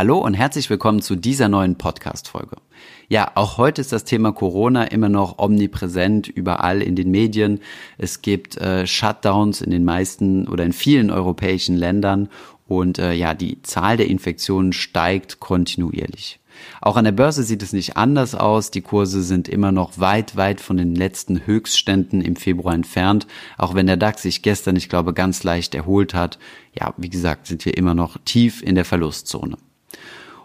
Hallo und herzlich willkommen zu dieser neuen Podcast-Folge. Ja, auch heute ist das Thema Corona immer noch omnipräsent überall in den Medien. Es gibt äh, Shutdowns in den meisten oder in vielen europäischen Ländern und äh, ja, die Zahl der Infektionen steigt kontinuierlich. Auch an der Börse sieht es nicht anders aus. Die Kurse sind immer noch weit, weit von den letzten Höchstständen im Februar entfernt. Auch wenn der DAX sich gestern, ich glaube, ganz leicht erholt hat. Ja, wie gesagt, sind wir immer noch tief in der Verlustzone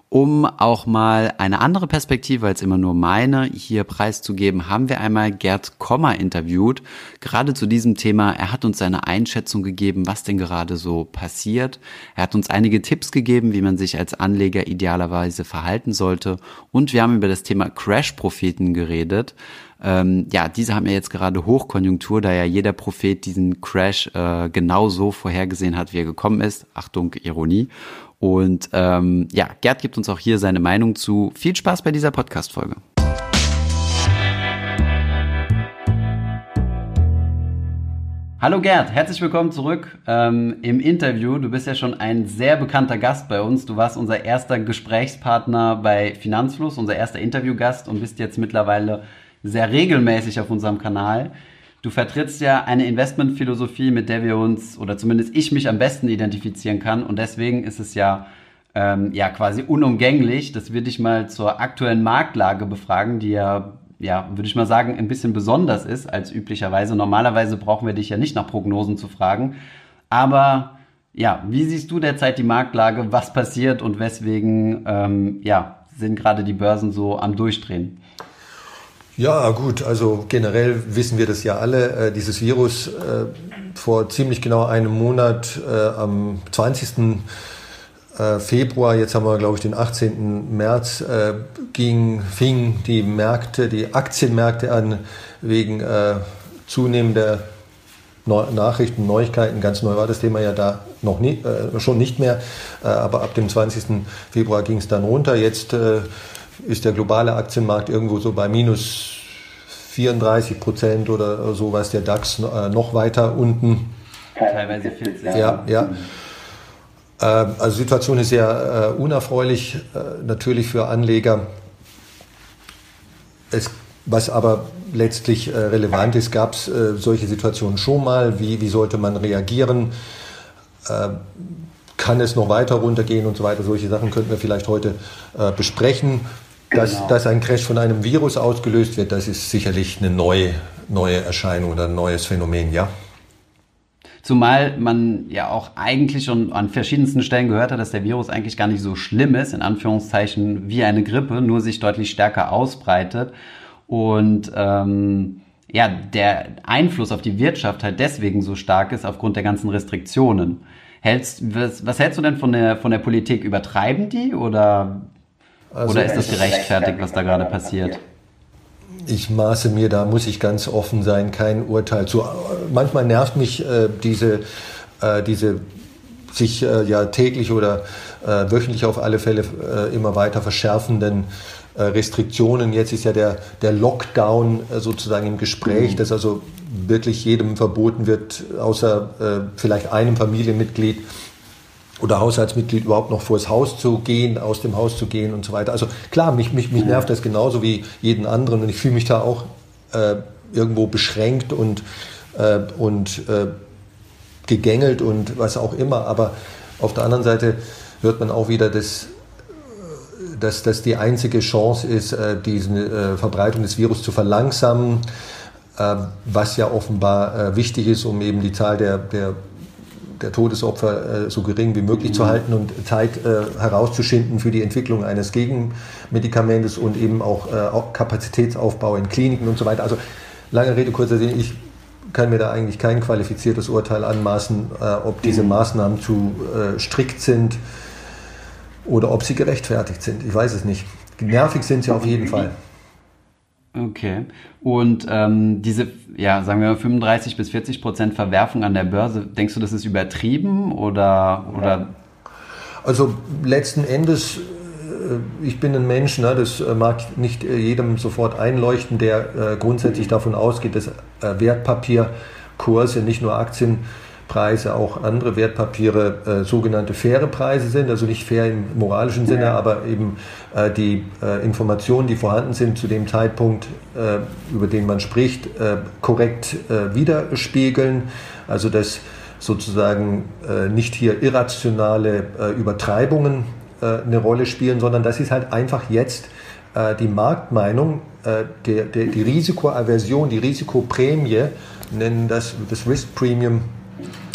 um auch mal eine andere Perspektive als immer nur meine hier preiszugeben, haben wir einmal Gerd Kommer interviewt, gerade zu diesem Thema. Er hat uns seine Einschätzung gegeben, was denn gerade so passiert. Er hat uns einige Tipps gegeben, wie man sich als Anleger idealerweise verhalten sollte. Und wir haben über das Thema Crash-Propheten geredet. Ähm, ja, diese haben ja jetzt gerade Hochkonjunktur, da ja jeder Prophet diesen Crash äh, genau so vorhergesehen hat, wie er gekommen ist. Achtung, Ironie. Und ähm, ja, Gerd gibt uns auch hier seine Meinung zu. Viel Spaß bei dieser Podcast-Folge. Hallo Gerd, herzlich willkommen zurück ähm, im Interview. Du bist ja schon ein sehr bekannter Gast bei uns. Du warst unser erster Gesprächspartner bei Finanzfluss, unser erster Interviewgast und bist jetzt mittlerweile sehr regelmäßig auf unserem Kanal. Du vertrittst ja eine Investmentphilosophie, mit der wir uns, oder zumindest ich mich am besten identifizieren kann. Und deswegen ist es ja, ähm, ja quasi unumgänglich, dass wir dich mal zur aktuellen Marktlage befragen, die ja, ja, würde ich mal sagen, ein bisschen besonders ist als üblicherweise. Normalerweise brauchen wir dich ja nicht nach Prognosen zu fragen. Aber ja, wie siehst du derzeit die Marktlage? Was passiert und weswegen ähm, ja, sind gerade die Börsen so am Durchdrehen? Ja, gut, also generell wissen wir das ja alle. Äh, dieses Virus äh, vor ziemlich genau einem Monat äh, am 20. Äh, Februar, jetzt haben wir glaube ich den 18. März, äh, ging, fing die Märkte, die Aktienmärkte an wegen äh, zunehmender Neu Nachrichten, Neuigkeiten. Ganz neu war das Thema ja da noch nie, schon nicht mehr, aber ab dem 20. Februar ging es dann runter. Jetzt ist der globale Aktienmarkt irgendwo so bei minus 34 Prozent oder sowas, der DAX äh, noch weiter unten. Teilweise 40. Ja, ja. Ähm, also die Situation ist sehr äh, unerfreulich, äh, natürlich für Anleger. Es, was aber letztlich relevant ist, gab es solche Situationen schon mal. Wie, wie sollte man reagieren? kann es noch weiter runtergehen und so weiter? Solche Sachen könnten wir vielleicht heute besprechen. Dass, genau. dass ein Crash von einem Virus ausgelöst wird, das ist sicherlich eine neue, neue Erscheinung oder ein neues Phänomen, ja. Zumal man ja auch eigentlich schon an verschiedensten Stellen gehört hat, dass der Virus eigentlich gar nicht so schlimm ist, in Anführungszeichen wie eine Grippe, nur sich deutlich stärker ausbreitet. Und ähm, ja, der Einfluss auf die Wirtschaft halt deswegen so stark ist aufgrund der ganzen Restriktionen. Hältst, was, was hältst du denn von der, von der Politik? Übertreiben die oder also Oder ist das gerechtfertigt, was da gerade passiert? Ich maße mir, da muss ich ganz offen sein, kein Urteil zu. Manchmal nervt mich äh, diese, äh, diese sich äh, ja täglich oder äh, wöchentlich auf alle Fälle äh, immer weiter verschärfenden äh, Restriktionen. Jetzt ist ja der, der Lockdown sozusagen im Gespräch, mhm. dass also wirklich jedem verboten wird, außer vielleicht einem Familienmitglied, oder Haushaltsmitglied überhaupt noch vors Haus zu gehen, aus dem Haus zu gehen und so weiter. Also klar, mich, mich, mich nervt das genauso wie jeden anderen und ich fühle mich da auch äh, irgendwo beschränkt und, äh, und äh, gegängelt und was auch immer. Aber auf der anderen Seite hört man auch wieder, dass dass das die einzige Chance ist, äh, diese äh, Verbreitung des Virus zu verlangsamen, äh, was ja offenbar wichtig ist, um eben die Zahl der, der der Todesopfer äh, so gering wie möglich zu halten und Zeit äh, herauszuschinden für die Entwicklung eines Gegenmedikamentes und eben auch, äh, auch Kapazitätsaufbau in Kliniken und so weiter. Also lange Rede, kurzer Sinn, ich kann mir da eigentlich kein qualifiziertes Urteil anmaßen, ob diese. Maßnahmen zu strikt sind oder ob sie gerechtfertigt sind. Ich weiß es nicht. Nervig sind sie auf jeden Fall. Okay. Und ähm, diese, ja, sagen wir mal 35 bis 40 Prozent Verwerfung an der Börse, denkst du, das ist übertrieben oder, oder? Also letzten Endes, äh, ich bin ein Mensch, ne, das äh, mag nicht äh, jedem sofort einleuchten, der äh, grundsätzlich davon ausgeht, dass äh, Wertpapierkurse, nicht nur Aktien, Preise auch andere Wertpapiere äh, sogenannte faire Preise sind, also nicht fair im moralischen Sinne, aber eben äh, die äh, Informationen, die vorhanden sind zu dem Zeitpunkt, äh, über den man spricht, äh, korrekt äh, widerspiegeln. Also dass sozusagen nicht hier irrationale Übertreibungen eine Rolle spielen, sondern das ist halt einfach jetzt die Marktmeinung, der, der, die Risikoaversion, die Risikoprämie, nennen das das Risk Premium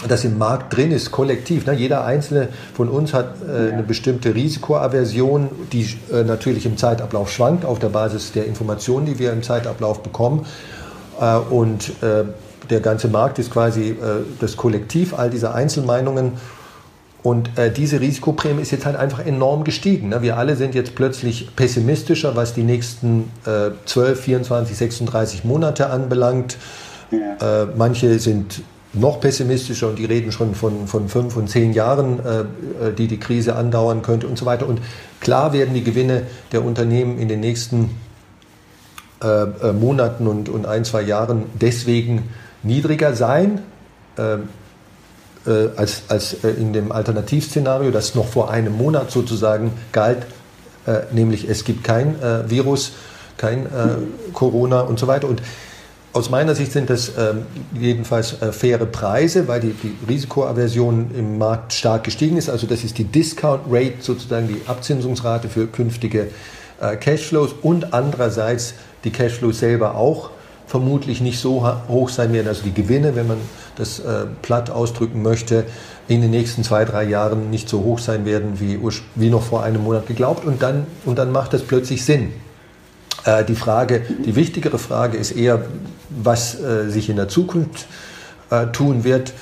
das im Markt drin ist, kollektiv. Ne? Jeder Einzelne von uns hat äh, eine bestimmte Risikoaversion, die äh, natürlich im Zeitablauf schwankt auf der Basis der Informationen, die wir im Zeitablauf bekommen. Äh, und äh, der ganze Markt ist quasi äh, das Kollektiv all dieser Einzelmeinungen. Und äh, diese Risikoprämie ist jetzt halt einfach enorm gestiegen. Ne? Wir alle sind jetzt plötzlich pessimistischer, was die nächsten 12, 24, 36 Monate anbelangt. Ja. manche sind noch pessimistischer und die reden schon von, von fünf und zehn Jahren, äh, äh, die die Krise andauern könnte und so weiter. Und klar werden die Gewinne der Unternehmen in den nächsten äh, äh Monaten und, und ein, zwei Jahren deswegen niedriger sein. Äh, äh als, als in dem Alternativszenario, das noch vor einem Monat sozusagen galt, nämlich es gibt kein Virus, kein Corona und so weiter. Und aus meiner Sicht sind das ähm, jedenfalls äh, faire Preise, weil die, die, Risikoaversion im Markt stark gestiegen ist. Also das ist die Discount Rate, sozusagen die Abzinsungsrate für künftige äh, Cashflows und andererseits die Cashflows selber auch vermutlich nicht so hoch sein werden, also die Gewinne, wenn man das äh, platt ausdrücken möchte, in den nächsten zwei, drei Jahren nicht so hoch sein werden wie, wie noch vor einem Monat geglaubt. Und dann, und dann macht das plötzlich Sinn. Äh, die Frage, die wichtigere Frage ist eher, was äh, sich in der Zukunft äh, tun wird.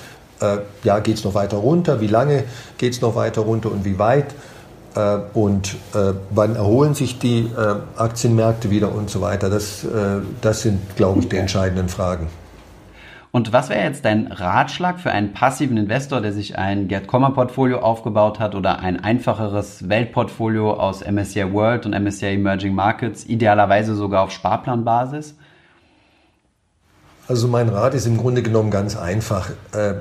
Äh, ja, geht es noch weiter runter? Wie lange geht es noch weiter runter und wie weit? Äh, und äh, wann erholen sich die Aktienmärkte wieder und so weiter? Das, das sind, glaube ich, die entscheidenden Fragen. Und was wäre jetzt dein Ratschlag für einen passiven Investor, der sich ein Gerd Kommer Portfolio aufgebaut hat oder ein einfacheres Weltportfolio aus MSCI World und MSCI Emerging Markets, idealerweise sogar auf Sparplanbasis? Also mein Rat ist im Grunde genommen ganz einfach. Äh,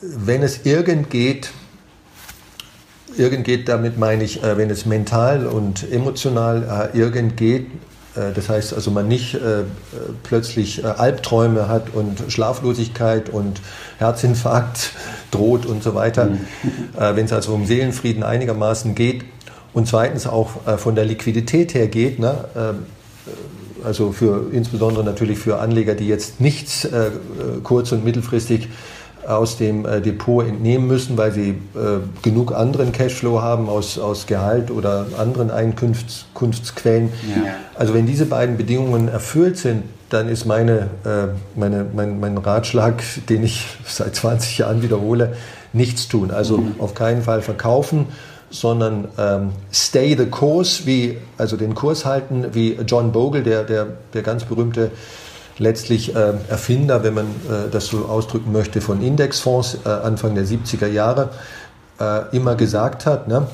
wenn es irgend geht, irgend geht, damit meine ich, äh, wenn es mental und emotional äh, irgend geht, das heißt also man nicht plötzlich Albträume hat und Schlaflosigkeit und Herzinfarkt droht und so weiter, mhm. wenn es also um Seelenfrieden einigermaßen geht und zweitens auch von der Liquidität her geht, ne, also für, insbesondere natürlich für Anleger, die jetzt nichts äh, kurz- und mittelfristig aus dem äh, Depot entnehmen müssen, weil sie äh, genug anderen Cashflow haben aus, aus Gehalt oder anderen Einkunftsquellen. Ja. Also wenn diese beiden Bedingungen erfüllt sind, dann ist meine, äh, meine, mein, mein Ratschlag, den ich seit 20 Jahren wiederhole, nichts tun. Also mhm. auf keinen Fall verkaufen, sondern ähm, stay the course, wie, also den Kurs halten, wie John Bogle, der, der, der ganz berühmte letztlich äh, Erfinder, wenn man äh, das so ausdrücken möchte, von Indexfonds äh, Anfang der 70er Jahre äh, immer gesagt hat. Ne?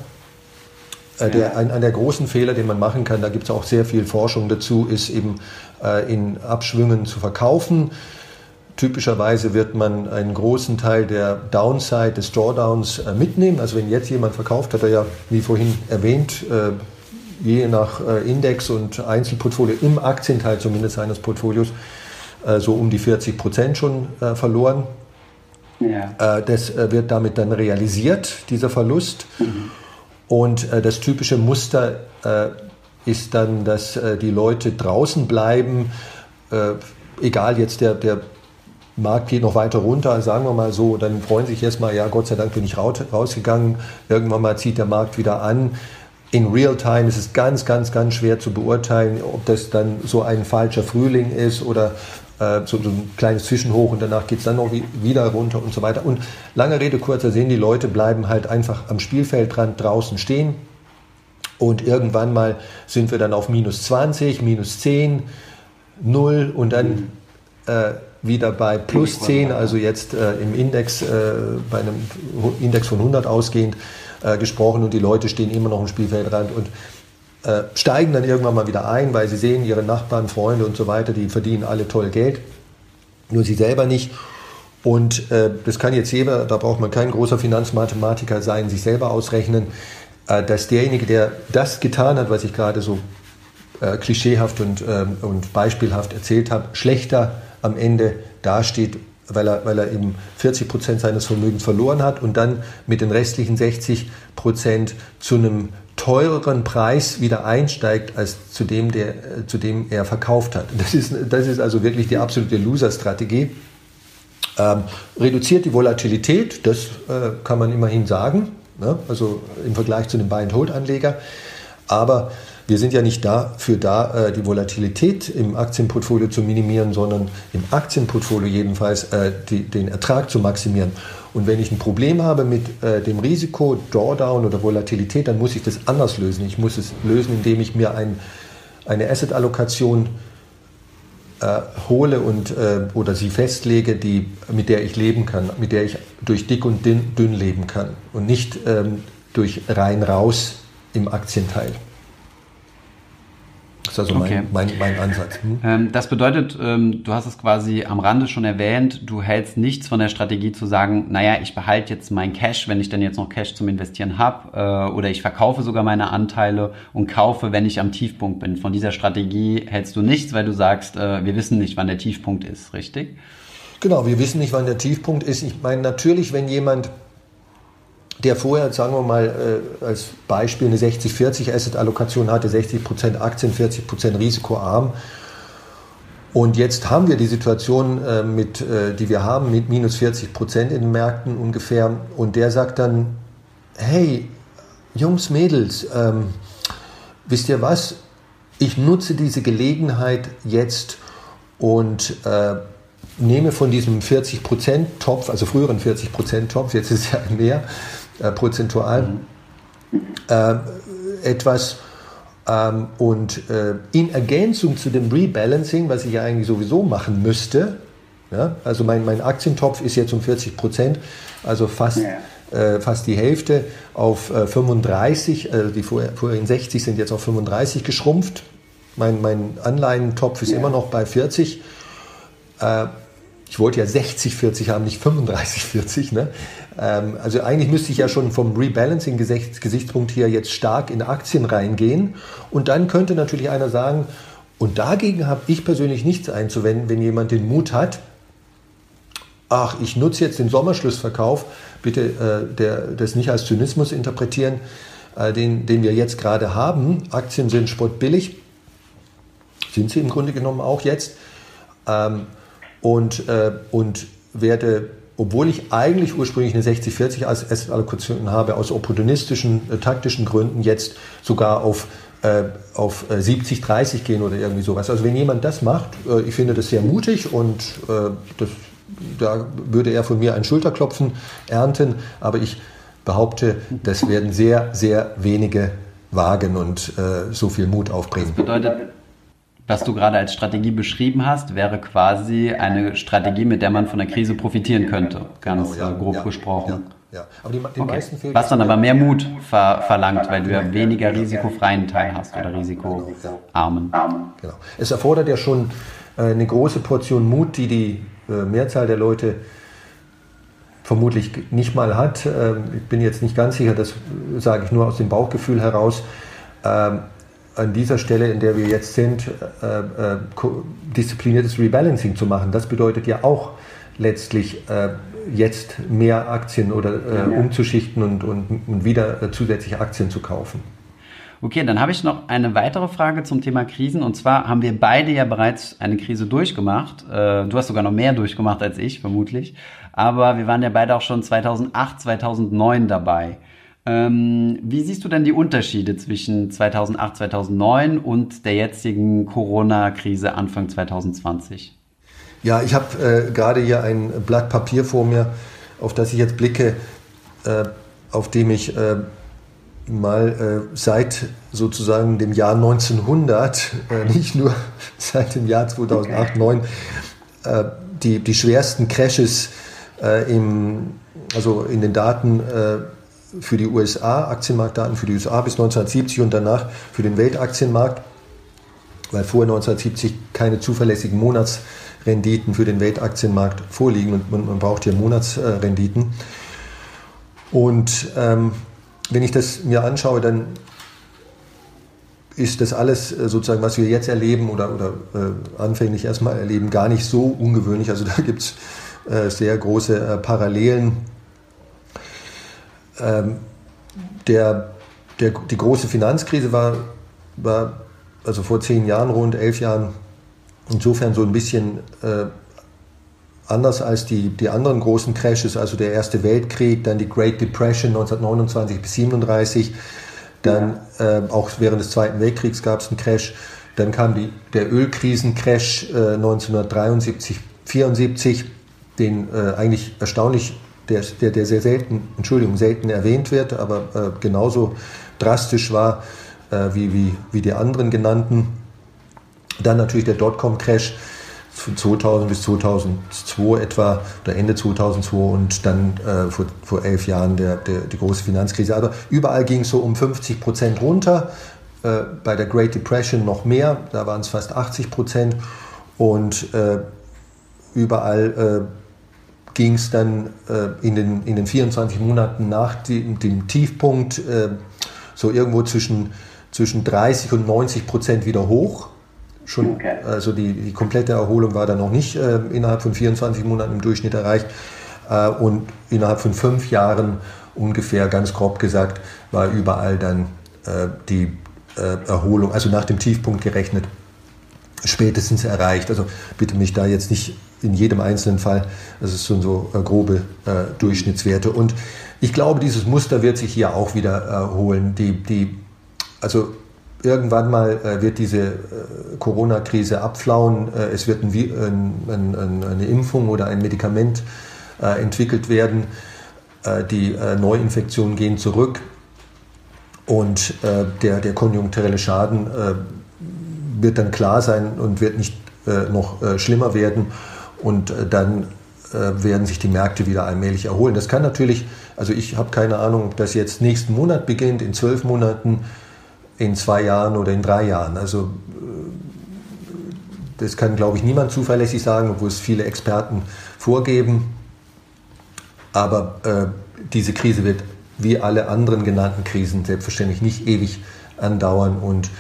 Äh, der, ein, ein der großen Fehler, den man machen kann, da gibt es auch sehr viel Forschung dazu, ist eben äh, in Abschwüngen zu verkaufen. Typischerweise wird man einen großen Teil der Downside des Drawdowns mitnehmen. Also wenn jetzt jemand verkauft, hat er ja, wie vorhin erwähnt, äh, je nach äh, Index und Einzelportfolio im Aktienteil zumindest seines Portfolios so um die 40 Prozent schon verloren. Ja. Das wird damit dann realisiert, dieser Verlust. Mhm. Und das typische Muster ist dann, dass die Leute draußen bleiben, egal jetzt der, der Markt geht noch weiter runter, sagen wir mal so, dann freuen sich erstmal, ja, Gott sei Dank bin ich rausgegangen. Irgendwann mal zieht der Markt wieder an. In real time ist es ganz, ganz, ganz schwer zu beurteilen, ob das dann so ein falscher Frühling ist oder äh, so, so, ein kleines Zwischenhoch und danach geht es dann noch wieder runter und so weiter. Und lange Rede, kurzer Sinn, die Leute bleiben halt einfach am Spielfeldrand draußen stehen und irgendwann mal sind wir dann auf minus 20, minus 10, 0 und dann äh, wieder bei plus 10, also jetzt äh, im Index, äh, bei einem Index von 100 ausgehend äh, gesprochen und die Leute stehen immer noch im Spielfeldrand und äh, steigen dann irgendwann mal wieder ein, weil sie sehen, ihre Nachbarn, Freunde und so weiter, die verdienen alle toll Geld, nur sie selber nicht. Und äh, das kann jetzt jeder, da braucht man kein großer Finanzmathematiker sein, sich selber ausrechnen, äh, dass derjenige, der das getan hat, was ich gerade so äh, klischeehaft und, ähm, und beispielhaft erzählt habe, schlechter am Ende dasteht, weil er, weil er eben 40 Prozent seines Vermögens verloren hat und dann mit den restlichen 60 Prozent zu einem teureren Preis wieder einsteigt als zu dem, der, äh, zu dem er verkauft hat. Das ist, das ist also wirklich die absolute Loser-Strategie. Ähm, reduziert die Volatilität, das äh, kann man immerhin sagen, ne? also im Vergleich zu einem Buy-and-Hold-Anleger. Aber wir sind ja nicht dafür da, äh, die Volatilität im Aktienportfolio zu minimieren, sondern im Aktienportfolio jedenfalls äh, den Ertrag zu maximieren. Und wenn ich ein Problem habe mit äh, dem Risiko Drawdown oder Volatilität, dann muss ich das anders lösen. Ich muss es lösen, indem ich mir ein, eine Asset-Allokation hole und, oder sie festlege, die, mit der ich leben kann, mit der ich durch dick und dünn, dünn leben kann und nicht ähm, durch rein raus im Aktienteil. Das ist also okay. mein, mein, mein, Ansatz. Hm? Ähm, das bedeutet, ähm, du hast es quasi am Rande schon erwähnt, du hältst nichts von der Strategie zu sagen, naja, ich behalte jetzt mein Cash, wenn ich dann jetzt noch Cash zum Investieren habe, äh, oder ich verkaufe sogar meine Anteile und kaufe, wenn ich am Tiefpunkt bin. Von dieser Strategie hältst du nichts, weil du sagst, äh, wir wissen nicht, wann der Tiefpunkt ist, richtig? Genau, wir wissen nicht, wann der Tiefpunkt ist. Ich meine, natürlich, wenn jemand der vorher, sagen wir mal, äh, als Beispiel eine 60-40 Asset-Allokation hatte, 60% Aktien, 40% risikoarm. Und jetzt haben wir die Situation, äh, mit, äh, die wir haben, mit minus 40% in den Märkten ungefähr. Und der sagt dann, hey, Jungs, Mädels, ähm, wisst ihr was? Ich nutze diese Gelegenheit jetzt und äh, nehme von diesem 40% Topf, also früheren 40% Topf, jetzt ist es ja mehr, äh, prozentual mhm. äh, etwas. Ähm, und äh, in Ergänzung zu dem Rebalancing, was ich ja eigentlich sowieso machen müsste, ja, also mein, mein Aktientopf ist jetzt um 40 Prozent, also fast, ja. äh, fast die Hälfte auf äh, 35, also die vorher, vorherigen 60 sind jetzt auf 35 geschrumpft. Mein, mein Anleihentopf ist ja. immer noch bei 40. Ich wollte ja 60-40 haben, nicht 35-40. Ne? Ähm, also eigentlich müsste ich ja schon vom Rebalancing-Gesichtspunkt hier jetzt stark in Aktien reingehen. Und dann könnte natürlich einer sagen, und dagegen habe ich persönlich nichts einzuwenden, wenn jemand den Mut hat, ach, ich nutze jetzt den Sommerschlussverkauf, bitte äh, der, das nicht als Zynismus interpretieren, äh, den, den wir jetzt gerade haben. Aktien sind spottbillig, sind sie im Grunde genommen auch jetzt. Ähm, und, äh, und werde, obwohl ich eigentlich ursprünglich eine 60-40 als Asset-Allokation habe, aus opportunistischen, äh, taktischen Gründen jetzt sogar auf äh, auf 70-30 äh, gehen oder irgendwie sowas. Also wenn jemand das macht, äh, ich finde das sehr mutig und das, da würde er von mir ein Schulterklopfen ernten, aber ich behaupte, das werden sehr, sehr wenige wagen und so viel Mut aufbringen. Das bedeutet, was du gerade als Strategie beschrieben hast, wäre quasi eine Strategie, mit der man von der Krise profitieren könnte, ganz genau, ja, grob ja, gesprochen. Ja, ja. Aber die, den okay. meisten fehlt Was dann aber mehr Mut ver verlangt, weil du ja weniger risikofreien Teil hast oder risikoarmen. Genau. Es erfordert ja schon äh, eine große Portion Mut, die die äh, Mehrzahl der Leute vermutlich nicht mal hat. Ähm, ich bin jetzt nicht ganz sicher, das sage ich nur aus dem Bauchgefühl heraus ähm, an dieser Stelle, in der wir jetzt sind, äh, äh, diszipliniertes Rebalancing zu machen. Das bedeutet ja auch letztlich äh, jetzt mehr Aktien oder äh, umzuschichten und, und, und wieder äh, zusätzliche Aktien zu kaufen. Okay, dann habe ich noch eine weitere Frage zum Thema Krisen. Und zwar haben wir beide ja bereits eine Krise durchgemacht. Äh, du hast sogar noch mehr durchgemacht als ich, vermutlich. Aber wir waren ja beide auch schon 2008, 2009 dabei. Ähm, wie siehst du denn die Unterschiede zwischen 2008, 2009 und der jetzigen Corona-Krise Anfang 2020? Ja, ich habe äh, gerade hier ein Blatt Papier vor mir, auf das ich jetzt blicke, äh, auf dem ich äh, mal äh, seit sozusagen dem Jahr 1900, äh, nicht nur seit dem Jahr 2008, 2009, äh, die, die schwersten Crashes im, also in den Daten für die USA, Aktienmarktdaten für die USA bis 1970 und danach für den Weltaktienmarkt, weil vor 1970 keine zuverlässigen Monats Renditen für den Weltaktienmarkt vorliegen und man, man braucht hier Monatsrenditen. Und ähm, wenn ich das mir anschaue, dann ist das alles äh, sozusagen, was wir jetzt erleben oder, oder äh, anfänglich erstmal erleben, gar nicht so ungewöhnlich. Also da gibt es äh, sehr große äh, Parallelen. Ähm, der, der, die große Finanzkrise war, war also vor zehn Jahren, rund elf Jahren, insofern so ein bisschen äh, anders als die, die anderen großen Crashes, also der Erste Weltkrieg, dann die Great Depression 1929 bis 1937, dann äh, auch während des Zweiten Weltkriegs gab es einen Crash, dann kam die, der Ölkrisen-Crash äh, 1973, 74, den äh, eigentlich erstaunlich, der, der, der, sehr selten, Entschuldigung, selten erwähnt wird, aber äh, genauso drastisch war äh, wie, wie, wie die anderen genannten. Dann natürlich der Dotcom-Crash von 2000 bis 2002 etwa oder Ende 2002 und dann äh, vor, vor elf Jahren der, der, die große Finanzkrise. Aber überall ging es so um 50 Prozent runter. Äh, bei der Great Depression noch mehr, da waren es fast 80 Prozent. Und äh, überall äh, ging es dann äh, in, den, in den 24 Monaten nach dem, dem Tiefpunkt äh, so irgendwo zwischen, zwischen 30 und 90 Prozent wieder hoch. Schon, okay. Also die, die komplette Erholung war dann noch nicht äh, innerhalb von 24 Monaten im Durchschnitt erreicht. Äh, und innerhalb von fünf Jahren ungefähr, ganz grob gesagt, war überall dann äh, die äh, Erholung, also nach dem Tiefpunkt gerechnet, spätestens erreicht. Also bitte mich da jetzt nicht in jedem einzelnen Fall, das ist so, so äh, grobe äh, Durchschnittswerte. Und ich glaube, dieses Muster wird sich hier auch wieder erholen. Die, die, also irgendwann mal äh, wird diese äh, Corona-Krise abflauen. Äh, es wird ein, ein, ein, eine Impfung oder ein Medikament äh, entwickelt werden. Äh, die äh, Neuinfektionen gehen zurück und der, der konjunkturelle Schaden wird dann klar sein und wird nicht noch schlimmer werden. Und dann werden sich die Märkte wieder allmählich erholen. Das kann natürlich, also ich habe keine Ahnung, ob das jetzt nächsten Monat beginnt, in zwölf Monaten in zwei Jahren oder in drei Jahren. Also äh, das kann, glaube ich, niemand zuverlässig sagen, obwohl es viele Experten vorgeben. Aber äh, diese Krise wird wie alle anderen genannten Krisen selbstverständlich nicht ewig andauern. Und äh,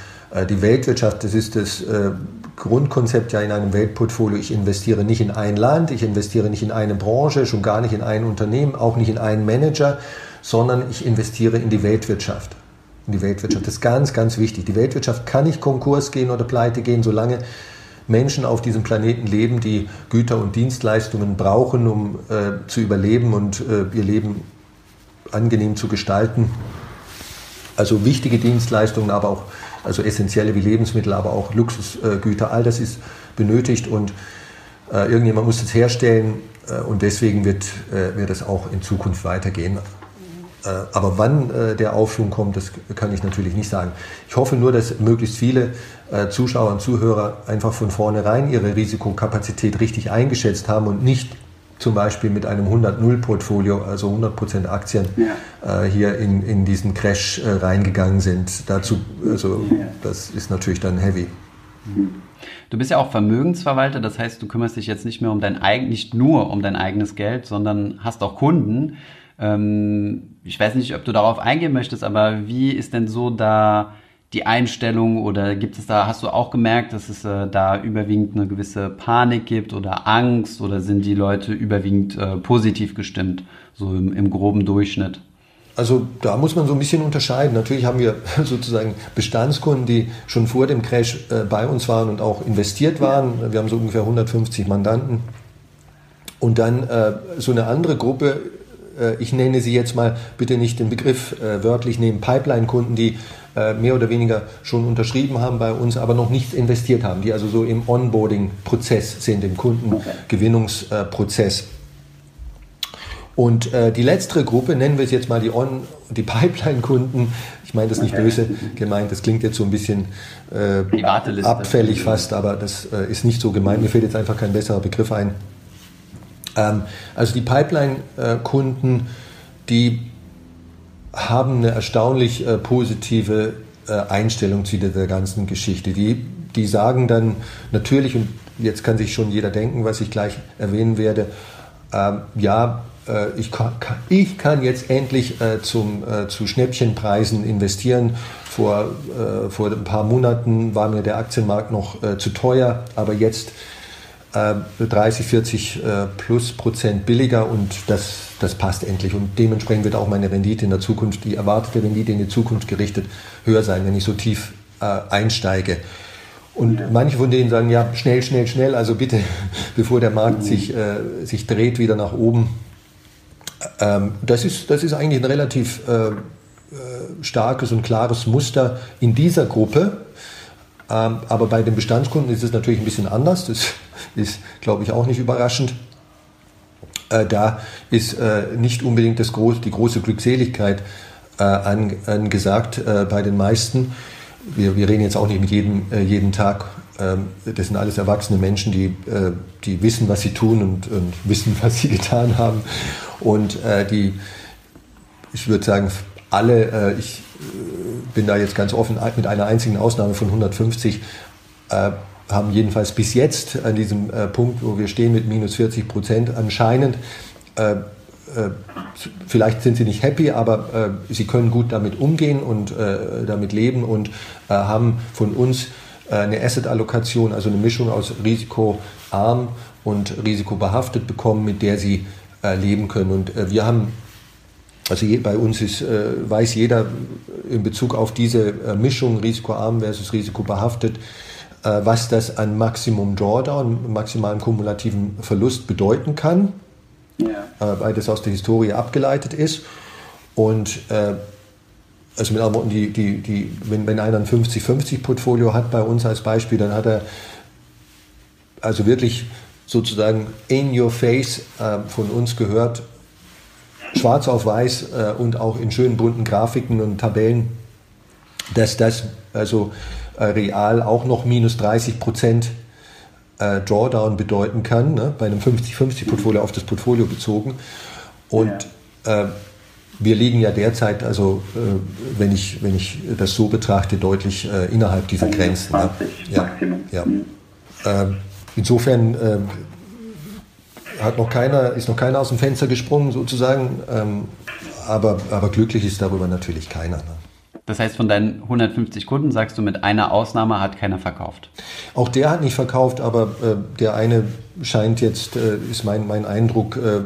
die Weltwirtschaft, das ist das äh, Grundkonzept ja in einem Weltportfolio. Ich investiere nicht in ein Land, ich investiere nicht in eine Branche, schon gar nicht in ein Unternehmen, auch nicht in einen Manager, sondern ich investiere in die Weltwirtschaft in die Weltwirtschaft. Das ist ganz, ganz wichtig. Die Weltwirtschaft kann nicht Konkurs gehen oder pleite gehen, solange Menschen auf diesem Planeten leben, die Güter und Dienstleistungen brauchen, um äh, zu überleben und äh, ihr Leben angenehm zu gestalten. Also wichtige Dienstleistungen, aber auch also essentielle wie Lebensmittel, aber auch Luxusgüter, all das ist benötigt und äh, irgendjemand muss das herstellen äh, und deswegen wird, äh, wird es auch in Zukunft weitergehen. Äh, aber wann äh, der Aufschwung kommt, das kann ich natürlich nicht sagen. Ich hoffe nur, dass möglichst viele äh, Zuschauer und Zuhörer einfach von vornherein ihre Risikokapazität richtig eingeschätzt haben und nicht zum Beispiel mit einem 100-0-Portfolio, also 100% Aktien, ja. hier in, in diesen Crash reingegangen sind. Dazu, also das ist natürlich dann heavy. Du bist ja auch Vermögensverwalter, das heißt, du kümmerst dich jetzt nicht mehr um dein eigen, nicht nur um dein eigenes Geld, sondern hast auch Kunden. Ähm, ich weiß nicht, ob du darauf eingehen möchtest, aber wie ist denn so da die Einstellung oder gibt es da, hast du auch gemerkt, dass es äh, da überwiegend eine gewisse Panik gibt oder Angst oder sind die Leute überwiegend äh, positiv gestimmt, so im, im groben Durchschnitt? Also da muss man so ein bisschen unterscheiden. Natürlich haben wir sozusagen Bestandskunden, die schon vor dem Crash äh, bei uns waren und auch investiert waren. Wir haben so ungefähr 150 Mandanten. Und dann äh, so eine andere Gruppe ich nenne sie jetzt mal bitte nicht den Begriff äh, wörtlich nehmen, Pipeline-Kunden, die äh, mehr oder weniger schon unterschrieben haben bei uns, aber noch nichts investiert haben, die also so im Onboarding-Prozess sind, im Kundengewinnungsprozess. Und äh, die letztere Gruppe, nennen wir es jetzt mal die, die Pipeline-Kunden, ich meine das nicht okay. böse gemeint, das klingt jetzt so ein bisschen äh, abfällig fast, aber das äh, ist nicht so gemeint, mir fällt jetzt einfach kein besserer Begriff ein. Ähm, also die Pipeline-Kunden, die haben eine erstaunlich äh, positive äh, Einstellung zu der ganzen Geschichte. Die, die sagen dann natürlich, und jetzt kann sich schon jeder denken, was ich gleich erwähnen werde, ähm, ja, äh, ich, kann, ich kann jetzt endlich äh, zum, äh, zu Schnäppchenpreisen investieren. Vor, äh, vor ein paar Monaten war mir der Aktienmarkt noch zu teuer, aber jetzt 30, 40 plus Prozent billiger und das, das passt endlich. Und dementsprechend wird auch meine Rendite in der Zukunft, die erwartete Rendite in die Zukunft gerichtet, höher sein, wenn ich so tief einsteige. Und ja. manche von denen sagen, ja, schnell, schnell, schnell, also bitte, bevor der Markt mhm. sich, äh, sich dreht wieder nach oben. Ähm, das, ist, das ist eigentlich ein relativ äh, äh starkes und klares Muster in dieser Gruppe. Ähm, aber bei den Bestandskunden ist es natürlich ein bisschen anders. Das ist, glaube ich, auch nicht überraschend. Äh, da ist äh, nicht unbedingt das groß, die große Glückseligkeit äh, angesagt bei den meisten wir, wir reden jetzt auch nicht mit jedem jeden Tag. Ähm, das sind alles erwachsene Menschen, die, die wissen, was sie tun und, und wissen, was sie getan haben. Und die, ich würde sagen, alle, ich bin da jetzt ganz offen, mit einer einzigen Ausnahme von 150, äh, haben jedenfalls bis jetzt an diesem Punkt, wo wir stehen mit minus 40 Prozent, anscheinend äh, vielleicht sind sie nicht happy, aber äh, sie können gut damit umgehen und äh, damit leben und äh, haben von uns äh, eine Asset-Allokation, also eine Mischung aus risikoarm und risikobehaftet bekommen, mit der sie äh, leben können. Und wir haben, also je, bei uns ist, weiß jeder in Bezug auf diese Mischung risikoarm versus risikobehaftet, was das an Maximum Drawdown, maximalen kumulativen Verlust bedeuten kann ja. äh, weil das aus der Historie abgeleitet ist. Und äh, also mit anderen Worten, die, die, die, wenn, wenn einer ein 50-50-Portfolio hat bei uns als Beispiel, dann hat er also wirklich sozusagen in your face äh, von uns gehört, schwarz auf weiß äh, und auch in schönen bunten Grafiken und Tabellen, dass das also äh, real auch noch minus 30 Prozent äh, Drawdown bedeuten kann, ne? bei einem 50-50-Portfolio auf das Portfolio bezogen. Und ja. äh, wir liegen ja derzeit, also äh, wenn, ich, wenn ich das so betrachte, deutlich äh, innerhalb dieser Grenzen. 20 ne? Maximum. Ja. Mhm. Ähm, insofern ähm, hat noch keiner, ist noch keiner aus dem Fenster gesprungen sozusagen, ähm, aber, aber glücklich ist darüber natürlich keiner. Ne? Das heißt, von deinen 150 Kunden sagst du, mit einer Ausnahme hat keiner verkauft. Auch der hat nicht verkauft, aber äh, der eine scheint jetzt, äh, ist mein, mein Eindruck, äh,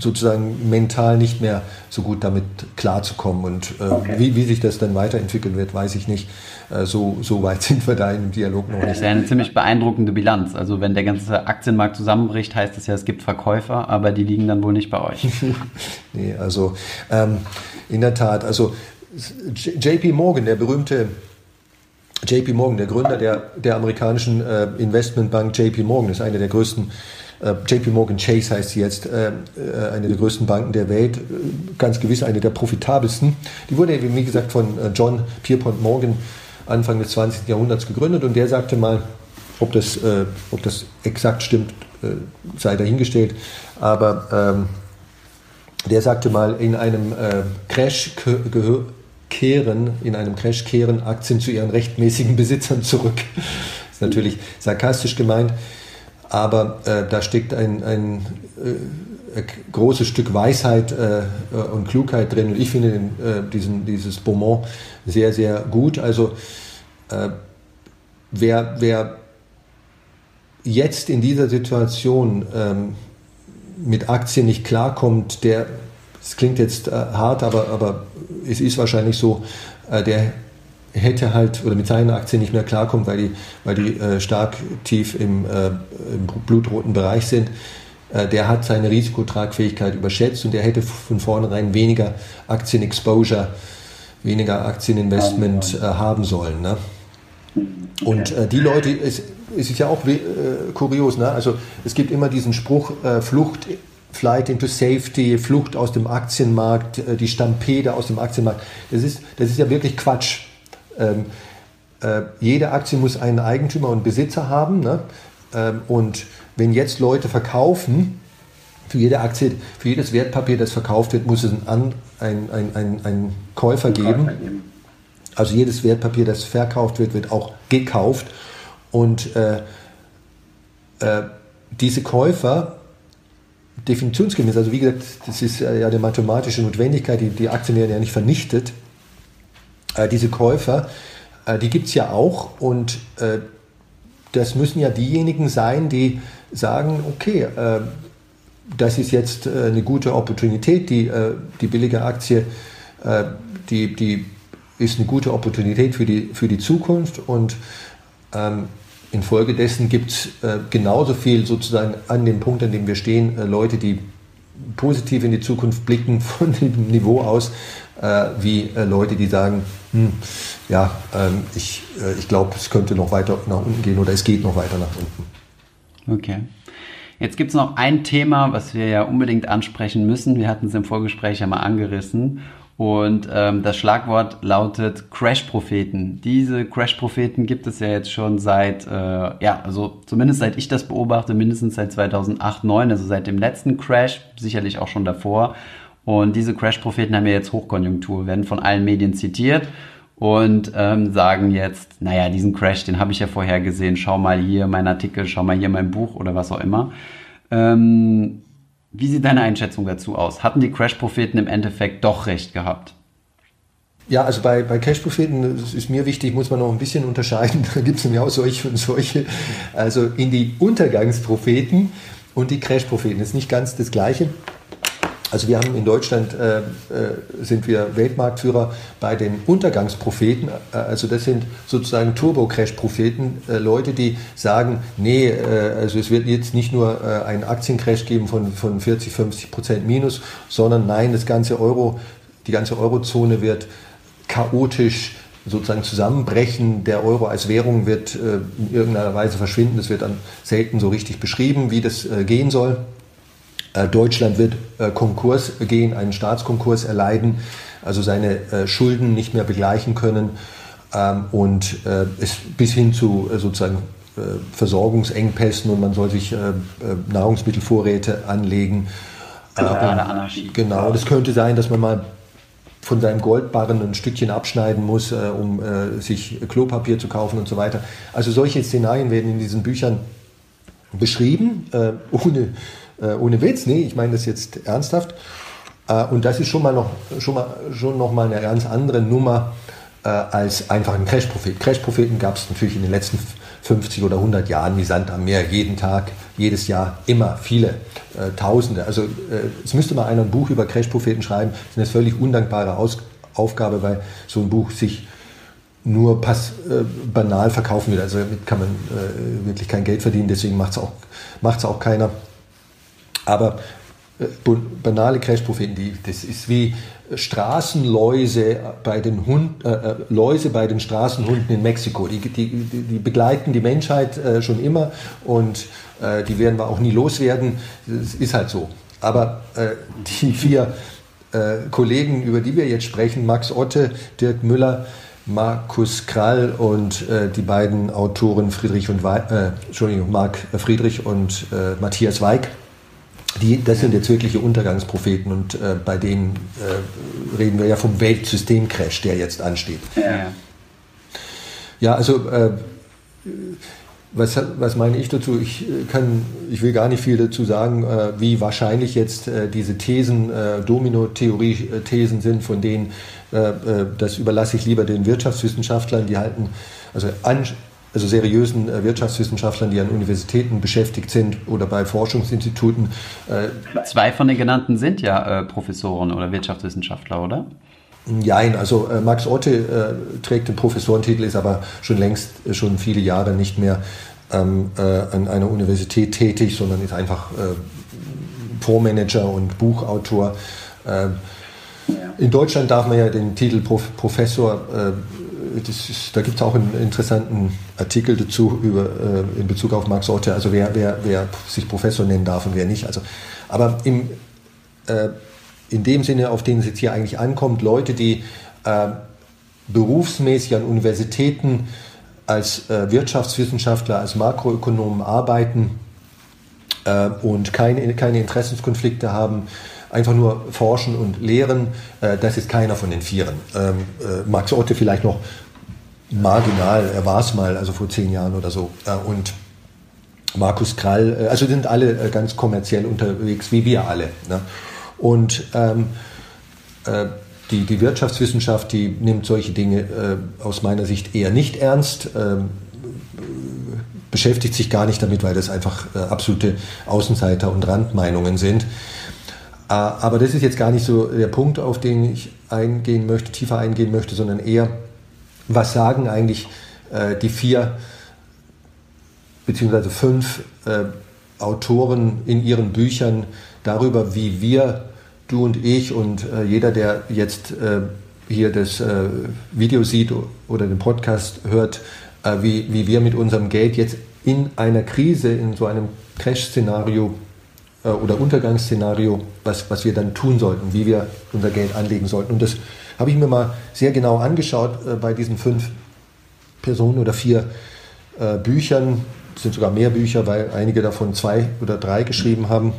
sozusagen mental nicht mehr so gut damit klarzukommen. Und äh, okay. wie, wie sich das dann weiterentwickeln wird, weiß ich nicht. Äh, so, so weit sind wir da im Dialog noch nicht. Das ist ja eine ziemlich beeindruckende Bilanz. Also wenn der ganze Aktienmarkt zusammenbricht, heißt das ja, es gibt Verkäufer, aber die liegen dann wohl nicht bei euch. nee, also ähm, in der Tat, also JP Morgan, der berühmte JP Morgan, der Gründer der, der amerikanischen äh, Investmentbank JP Morgan, ist eine der größten, äh, JP Morgan Chase heißt sie jetzt, äh, äh, eine der größten Banken der Welt, äh, ganz gewiss eine der profitabelsten. Die wurde, wie gesagt, von äh, John Pierpont Morgan Anfang des 20. Jahrhunderts gegründet und der sagte mal, ob das, ob das exakt stimmt, sei dahingestellt, aber ähm, der sagte mal, in einem Crash kehren, in einem Crash kehren Aktien zu ihren rechtmäßigen Besitzern zurück. Das ist natürlich sarkastisch gemeint, aber äh, da steckt ein, ein äh, großes Stück Weisheit äh, und Klugheit drin. Und ich finde den, äh, diesen, dieses Beaumont sehr, sehr gut. Also äh, wer, wer jetzt in dieser Situation ähm, mit Aktien nicht klarkommt, der es klingt jetzt äh, hart, aber, aber es ist wahrscheinlich so, äh, der hätte halt oder mit seinen Aktien nicht mehr klarkommt, weil die, weil die äh, stark tief im, äh, im, blutroten Bereich sind. Äh, der hat seine Risikotragfähigkeit überschätzt und der hätte von vornherein weniger Aktienexposure, weniger Aktieninvestment äh, haben sollen. Ne? Und die Leute, es, es, ist ja auch kurios, ne? also es gibt immer diesen Spruch, Flucht Flight into Safety, Flucht aus dem Aktienmarkt, äh, die Stampede aus dem Aktienmarkt. Das ist, das ist ja wirklich Quatsch. Ähm, äh, jede Aktie muss einen Eigentümer und Besitzer haben. Ne? Ähm, und wenn jetzt Leute verkaufen, für jede Aktie, für jedes Wertpapier, das verkauft wird, muss es einen, einen, einen, einen Käufer geben. Also jedes Wertpapier, das verkauft wird, wird auch gekauft. Und äh, äh, diese Käufer, definitionsgemäß, also wie gesagt, das ist ja eine mathematische Notwendigkeit, die die Aktien werden ja nicht vernichtet. Äh, diese Käufer, äh, die gibt es ja auch und äh, das müssen ja diejenigen sein, die sagen, okay, äh, das ist jetzt äh, eine gute Opportunität, die, die billige Aktie, die, die ist eine gute Opportunität für die, für die Zukunft und ähm, infolgedessen gibt es äh, genauso viel sozusagen an dem Punkt, an dem wir stehen, äh, Leute, die positiv in die Zukunft blicken von dem Niveau aus, äh, wie äh, Leute, die sagen, hm, ja, ähm, ich, äh, ich glaube, es könnte noch weiter nach unten gehen oder es geht noch weiter nach unten. Okay. Jetzt gibt es noch ein Thema, was wir ja unbedingt ansprechen müssen. Wir hatten es im Vorgespräch ja mal angerissen. Und ähm, das Schlagwort lautet Crash-Propheten. Diese Crash-Propheten gibt es ja jetzt schon seit, äh, ja, also zumindest seit ich das beobachte, mindestens seit 2008, 2009, also seit dem letzten Crash, sicherlich auch schon davor. Und diese Crash-Propheten haben ja jetzt Hochkonjunktur, werden von allen Medien zitiert und ähm, sagen jetzt, naja, diesen Crash, den habe ich ja vorher gesehen, schau mal hier mein Artikel, schau mal hier mein Buch oder was auch immer. Ähm, wie sieht deine Einschätzung dazu aus? Hatten die Crash-Propheten im Endeffekt doch recht gehabt? Ja, also bei, bei Cash-Propheten, das ist mir wichtig, muss man noch ein bisschen unterscheiden. Da gibt es nämlich auch solche und solche. Also in die Untergangspropheten und die Crash-Propheten. Das ist nicht ganz das Gleiche. Also wir haben in Deutschland, äh, äh, sind wir Weltmarktführer bei den Untergangspropheten. Äh, also das sind sozusagen Turbo-Crash-Propheten, äh, Leute, die sagen, nee, äh, also es wird jetzt nicht nur äh, einen Aktiencrash geben von, von 40, 50 Prozent Minus, sondern nein, das ganze Euro, die ganze Eurozone wird chaotisch sozusagen zusammenbrechen. Der Euro als Währung wird in irgendeiner Weise verschwinden. Das wird dann selten so richtig beschrieben, wie das gehen soll. Äh, Deutschland wird äh, Konkurs gehen, einen Staatskonkurs erleiden, also seine äh, Schulden nicht mehr begleichen können ähm, und es bis hin zu sozusagen Versorgungsengpässen und man soll sich Nahrungsmittelvorräte anlegen. Anarchie. Genau, das könnte sein, dass man mal von seinem Goldbarren ein Stückchen abschneiden muss, um sich Klopapier zu kaufen und so weiter. Also solche Szenarien werden in diesen Büchern beschrieben, ohne äh, ohne Witz, nee, ich meine das jetzt ernsthaft. Äh, und das ist schon mal noch, schon mal, schon noch mal eine ganz andere Nummer äh, als einfach ein Crash-Prophet. Crash-Propheten gab es natürlich in den letzten 50 oder 100 Jahren wie Sand am Meer, jeden Tag, jedes Jahr, immer viele, äh, Tausende. Also äh, es müsste mal einer ein Buch über Crash-Propheten schreiben. Das ist eine völlig undankbare Aus Aufgabe, weil so ein Buch sich nur pass, äh, banal verkaufen wird. Also damit kann man äh, wirklich kein Geld verdienen, deswegen macht es auch, auch keiner. Aber äh, banale Crash-Propheten, das ist wie Straßenläuse bei den Hund, äh, äh, Läuse bei den Straßenhunden in Mexiko. Die, die, die begleiten die Menschheit äh, schon immer und äh, die werden wir auch nie loswerden. Das ist halt so. Aber äh, die vier äh, Kollegen, über die wir jetzt sprechen, Max Otte, Dirk Müller, Markus Krall und die beiden Autoren Friedrich und Weig, Entschuldigung, Marc Friedrich und Matthias Weig, die, das sind jetzt wirkliche Untergangspropheten und äh, bei denen äh, reden wir ja vom Weltsystemcrash, der jetzt ansteht. Ja, ja also äh, was, was meine ich dazu? Ich äh, kann, ich will gar nicht viel dazu sagen, äh, wie wahrscheinlich jetzt äh, diese Thesen, Domino-Theorie-Thesen sind, von denen das überlasse ich lieber den Wirtschaftswissenschaftlern, die halten, also an, also seriösen äh, Wirtschaftswissenschaftlern, die an Universitäten beschäftigt sind oder bei Forschungsinstituten. Äh, Zwei von den genannten sind ja äh, Professoren oder Wirtschaftswissenschaftler, oder? Nein, also äh, Max Otte äh, trägt den Professorentitel, ist aber schon längst, schon viele Jahre nicht mehr ähm, an einer Universität tätig, sondern ist einfach Fondsmanager und Buchautor. Ähm. In Deutschland darf man ja den Titel Prof Professor ist, da gibt es auch einen interessanten Artikel dazu über, äh, in Bezug auf Max Otte, also wer, wer, wer sich Professor nennen darf und wer nicht. Also, aber im, äh, in dem Sinne, auf den es jetzt hier eigentlich ankommt, Leute, die äh, berufsmäßig an Universitäten als äh, Wirtschaftswissenschaftler, als Makroökonomen arbeiten äh, und keine, keine Interessenskonflikte haben, einfach nur forschen und lehren, äh, das ist keiner von den Vieren. Ähm, Max Otte vielleicht noch marginal. Er war es mal, also vor zehn Jahren oder so. Äh, und Markus Krall, äh, also sind alle äh, ganz kommerziell unterwegs, wie wir alle. Ne? Und ähm, äh, die, die Wirtschaftswissenschaft, die nimmt solche Dinge äh, aus meiner Sicht eher nicht ernst, ähm, beschäftigt sich gar nicht damit, weil das einfach äh, absolute Außenseiter und Randmeinungen sind. Äh, aber das ist jetzt gar nicht so der Punkt, auf den ich eingehen möchte, tiefer eingehen möchte, sondern eher, was sagen eigentlich äh, die vier beziehungsweise fünf äh, Autoren in ihren Büchern darüber, wie wir, du und ich und äh, jeder, der jetzt äh, hier das äh, Video sieht oder den Podcast hört, äh, wie, wie wir mit unserem Geld jetzt in einer Krise, in so einem Crash-Szenario oder Untergangsszenario, was, was wir dann tun sollten, wie wir unser Geld anlegen sollten. Und das habe ich mir mal sehr genau angeschaut äh, bei diesen fünf Personen oder vier äh, Büchern. Es sind sogar mehr Bücher, weil einige davon zwei oder drei geschrieben haben.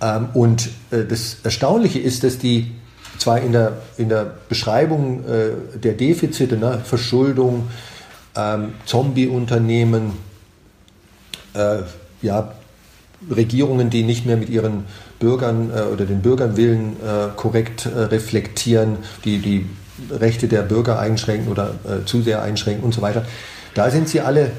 Ähm, und äh, das Erstaunliche ist, dass die zwar in der, in der Beschreibung äh, der Defizite, ne, Verschuldung, ähm, Zombie-Unternehmen, äh, ja, Regierungen, die nicht mehr mit ihren Bürgern äh, oder den Bürgerwillen äh, korrekt äh, reflektieren, die die Rechte der Bürger einschränken oder äh, zu sehr einschränken und so weiter. Da sind sie alle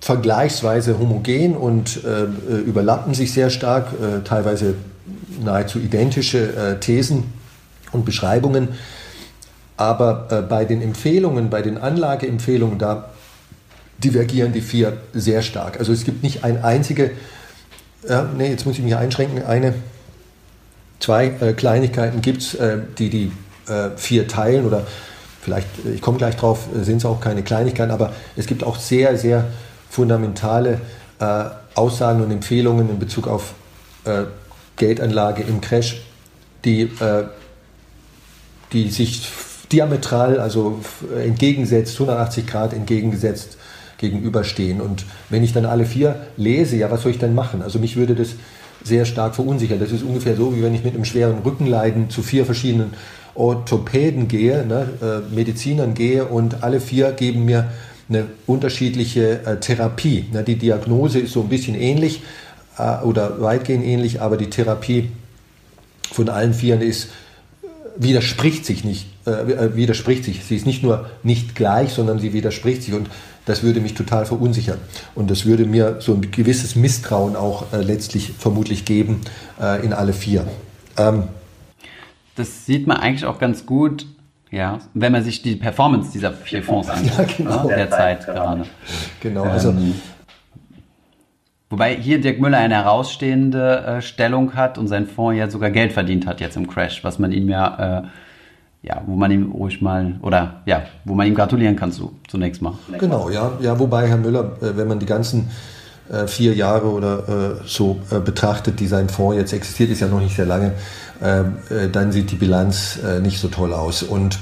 vergleichsweise homogen und äh, überlappen sich sehr stark, teilweise nahezu identische Thesen und Beschreibungen. Aber bei den Empfehlungen, bei den Anlageempfehlungen, da divergieren die vier sehr stark. Also es gibt nicht ein einzige, äh, nee, jetzt muss ich mich einschränken, eine, zwei äh, Kleinigkeiten gibt es, äh, die die äh, vier teilen oder vielleicht, äh, ich komme gleich drauf, äh, sind es auch keine Kleinigkeiten, aber es gibt auch sehr, sehr fundamentale Aussagen und Empfehlungen in Bezug auf Geldanlage im Crash, die, die sich diametral, also entgegensetzt, 180 Grad entgegengesetzt gegenüberstehen. Und wenn ich dann alle vier lese, ja, was soll ich dann machen? Also mich würde das sehr stark verunsichern. Das ist ungefähr so, wie wenn ich mit einem schweren Rückenleiden zu vier verschiedenen Orthopäden gehe, ne, äh, Medizinern gehe und alle vier geben mir eine unterschiedliche äh, Therapie. Ne, die Diagnose ist so ein bisschen ähnlich äh, oder weitgehend ähnlich, aber die Therapie von allen Vieren ist widerspricht sich nicht, äh, äh, widerspricht sich. Sie ist nicht nur nicht gleich, sondern sie widerspricht sich. Und das würde mich total verunsichern. Und das würde mir so ein gewisses Misstrauen auch äh, letztlich vermutlich geben äh, in alle vier. Ähm, das sieht man eigentlich auch ganz gut, ja, wenn man sich die Performance dieser vier Fonds anschaut, ja, genau. ne, derzeit gerade. Genau, also ähm, Wobei hier Dirk Müller eine herausstehende äh, Stellung hat und sein Fonds ja sogar Geld verdient hat jetzt im Crash, was man ihm ja, äh, ja, wo man ihm ruhig mal, oder ja, wo man ihm gratulieren kann zu, zunächst mal. Genau, ja, ja, wobei Herr Müller, äh, wenn man die ganzen äh, vier Jahre oder äh, so äh, betrachtet, die sein Fonds jetzt existiert, ist ja noch nicht sehr lange, dann sieht die Bilanz nicht so toll aus. Und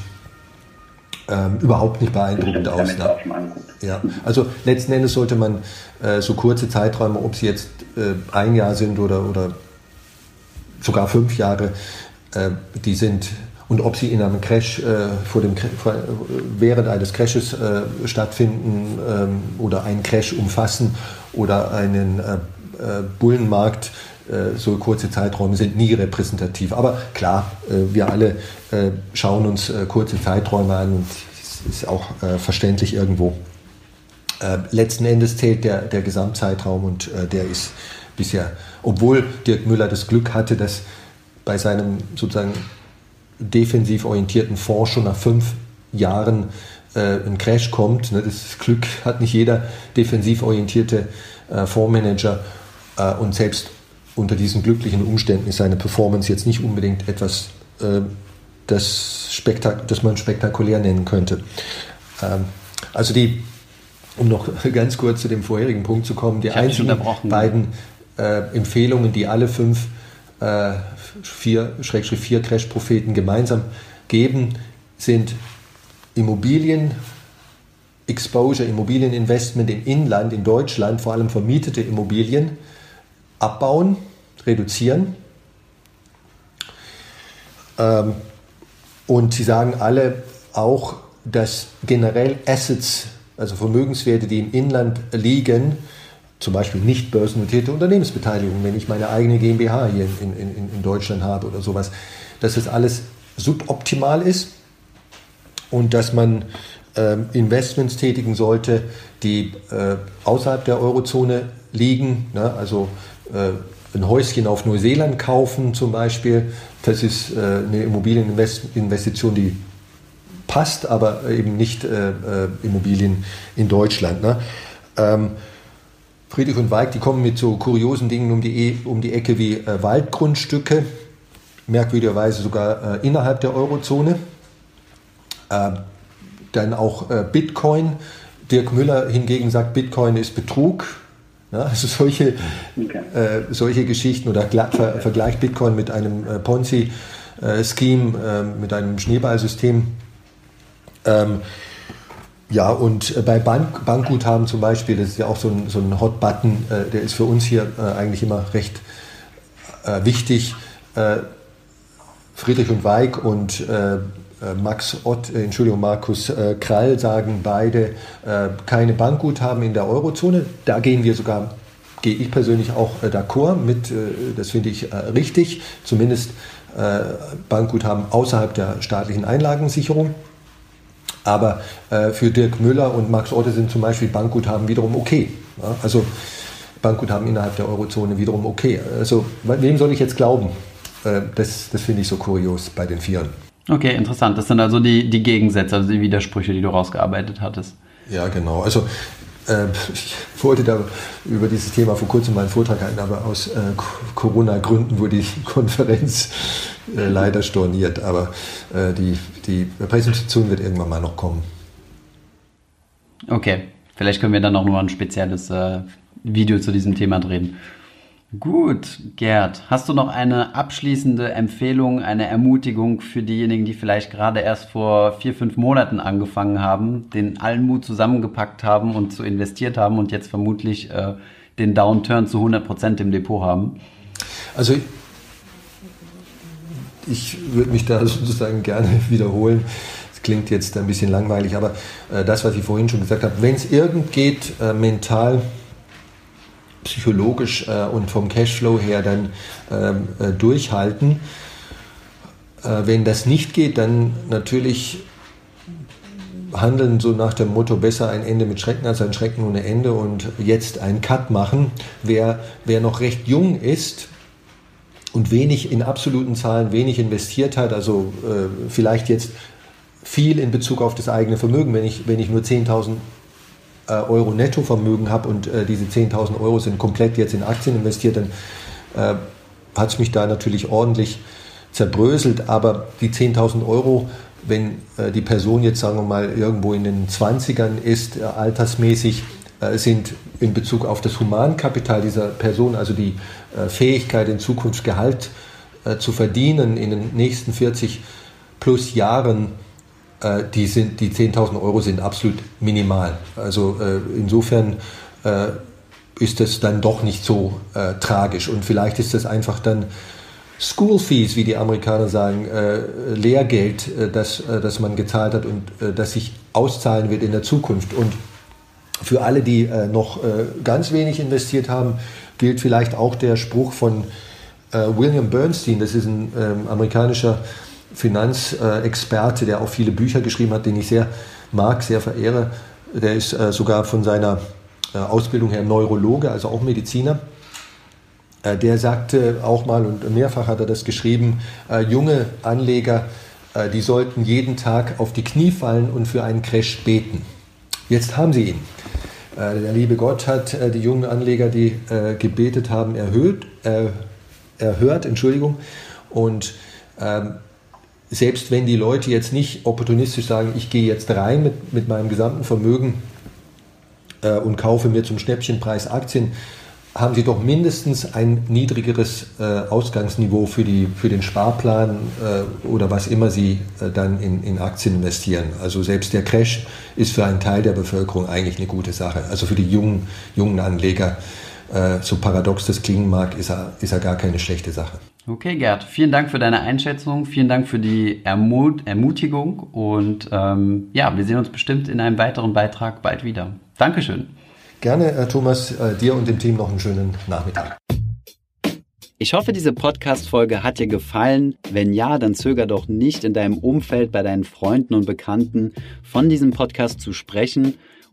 ähm, überhaupt nicht beeindruckend aus. Ne? Ja, also letzten Endes sollte man äh, so kurze Zeiträume, ob sie jetzt äh, ein Jahr sind oder, oder sogar fünf Jahre, äh, die sind und ob sie in einem Crash äh, vor dem während eines Crashes äh, stattfinden ähm, oder einen Crash umfassen oder einen äh, Bullenmarkt so kurze Zeiträume sind nie repräsentativ. Aber klar, wir alle schauen uns kurze Zeiträume an und es ist auch verständlich irgendwo. Äh, letzten Endes zählt der, der Gesamtzeitraum und äh, der ist bisher, obwohl Dirk Müller das Glück hatte, dass bei seinem sozusagen defensiv orientierten Fonds schon nach fünf Jahren äh, ein Crash kommt. Ne, das Glück hat nicht jeder defensiv orientierte äh, Fondsmanager äh, und selbst unter diesen glücklichen Umständen ist seine Performance jetzt nicht unbedingt etwas, äh, das, Spektak das man spektakulär nennen könnte. Ähm, also die um noch ganz kurz zu dem vorherigen Punkt zu kommen, die einzigen beiden äh, Empfehlungen, die alle fünf, äh, vier, vier Crash-Propheten gemeinsam geben, sind Immobilien, Exposure, Immobilieninvestment im Inland, in Deutschland, vor allem vermietete Immobilien, abbauen, reduzieren. Ähm, und sie sagen alle, auch, dass generell Assets, also Vermögenswerte, die im Inland liegen, zum Beispiel nicht börsennotierte Unternehmensbeteiligung, wenn ich meine eigene GmbH hier in, in, in Deutschland habe oder sowas, dass das alles suboptimal ist und dass man äh, Investments tätigen sollte, die äh, außerhalb der Eurozone liegen, ne? also äh, ein Häuschen auf Neuseeland kaufen zum Beispiel, das ist äh, eine Immobilieninvestition, die passt, aber eben nicht äh, äh, Immobilien in Deutschland. Ne? Ähm, Friedrich und Weig, die kommen mit so kuriosen Dingen um die, e, um die Ecke wie äh, Waldgrundstücke, merkwürdigerweise sogar äh, innerhalb der Eurozone. Äh, dann auch äh, Bitcoin. Dirk Müller hingegen sagt, Bitcoin ist Betrug. Ja, also solche, okay. Äh, solche Geschichten oder ver vergleicht Bitcoin mit einem äh, Ponzi-Scheme, mit einem Schneeballsystem. Ähm, ja, und äh, bei Bank, Bankguthaben zum Beispiel, das ist ja auch so ein, so ein Hot-Button, äh, der ist für uns hier äh, eigentlich immer recht äh, wichtig. Äh, Friedrich und Weig und äh, Max Ott, Entschuldigung, Markus Krall sagen beide keine Bankguthaben in der Eurozone. Da gehen wir sogar, gehe ich persönlich auch d'accord mit, das finde ich richtig, zumindest Bankguthaben außerhalb der staatlichen Einlagensicherung. Aber äh, für Dirk Müller und Max Otte sind zum Beispiel Bankguthaben wiederum okay. Ja? Also Bankguthaben innerhalb der Eurozone wiederum okay. Also wem soll ich jetzt glauben? Äh, das das finde ich so kurios bei den Vieren. Okay, interessant. Das sind also die, die Gegensätze, also die Widersprüche, die du rausgearbeitet hattest. Ja, genau. Also ich wollte da über dieses Thema vor kurzem mal einen Vortrag halten, aber aus äh, Corona-Gründen wurde die Konferenz äh, leider storniert. Aber äh, die, die Präsentation wird irgendwann mal noch kommen. Okay, vielleicht können wir dann auch noch mal ein spezielles äh, Video zu diesem Thema drehen. Gut, Gerd, hast du noch eine abschließende Empfehlung, eine Ermutigung für diejenigen, die vielleicht gerade erst vor vier, fünf Monaten angefangen haben, den allen Mut zusammengepackt haben und zu investiert haben und jetzt vermutlich äh, den Downturn zu 100 Prozent im Depot haben? Also ich würde mich da sozusagen gerne wiederholen. Das klingt jetzt ein bisschen langweilig, aber äh, das, was ich vorhin schon gesagt habe, wenn es irgend geht, äh, mental psychologisch äh, und vom Cashflow her dann ähm, äh, durchhalten. Äh, wenn das nicht geht, dann natürlich handeln so nach dem Motto besser ein Ende mit Schrecken als ein Schrecken ohne Ende und jetzt einen Cut machen. Wer, wer noch recht jung ist und wenig in absoluten Zahlen wenig investiert hat, also äh, vielleicht jetzt viel in Bezug auf das eigene Vermögen, wenn ich, wenn ich nur 10.000 äh, Euro Nettovermögen habe und äh, diese 10.000 Euro sind komplett jetzt in Aktien investiert, dann äh, hat es mich da natürlich ordentlich zerbröselt. Aber die 10.000 Euro, wenn äh, die Person jetzt, sagen wir mal, irgendwo in den 20ern ist, äh, altersmäßig, äh, sind in Bezug auf das Humankapital dieser Person, also die Fähigkeit in Zukunft Gehalt zu verdienen in den nächsten 40 plus Jahren, äh, die, sind, die 10.000 Euro sind absolut minimal. Also äh, insofern äh, ist das dann doch nicht so äh, tragisch. Und vielleicht ist das einfach dann School Fees, wie die Amerikaner sagen, äh, Lehrgeld, äh, das, das man gezahlt hat und das sich auszahlen wird in der Zukunft. Und für alle, die noch ganz wenig investiert haben, gilt vielleicht auch der Spruch von William Bernstein, das ist ein ähm, amerikanischer Finanzexperte, der auch viele Bücher geschrieben hat, den ich sehr mag, sehr verehre. Der ist äh, sogar von seiner äh, Ausbildung her Neurologe, also auch Mediziner. Äh, der sagte auch mal, und mehrfach hat er das geschrieben, junge Anleger, die sollten jeden Tag auf die Knie fallen und für einen Crash beten. Jetzt haben sie ihn. Der liebe Gott hat die jungen Anleger, die gebetet haben, erhöht, erhört, Entschuldigung. Und ähm, selbst wenn die Leute jetzt nicht opportunistisch sagen, ich gehe jetzt rein mit, mit meinem gesamten Vermögen äh, und kaufe mir zum Schnäppchenpreis Aktien, haben sie doch mindestens ein niedrigeres äh, Ausgangsniveau für, die, für den Sparplan äh, oder was immer sie äh, dann in, in Aktien investieren. Also selbst der Crash ist für einen Teil der Bevölkerung eigentlich eine gute Sache. Also für die jungen, jungen Anleger, äh, so paradox das klingen mag, ist er, ist er gar keine schlechte Sache. Okay, Gerd, vielen Dank für deine Einschätzung, vielen Dank für die Ermut Ermutigung und ähm, ja, wir sehen uns bestimmt in einem weiteren Beitrag bald wieder. Dankeschön. Gerne, äh, Thomas, äh, dir und dem Team noch einen schönen Nachmittag. Ich hoffe, diese Podcast-Folge hat dir gefallen. Wenn ja, dann zöger doch nicht in deinem Umfeld, bei deinen Freunden und Bekannten von diesem Podcast zu sprechen.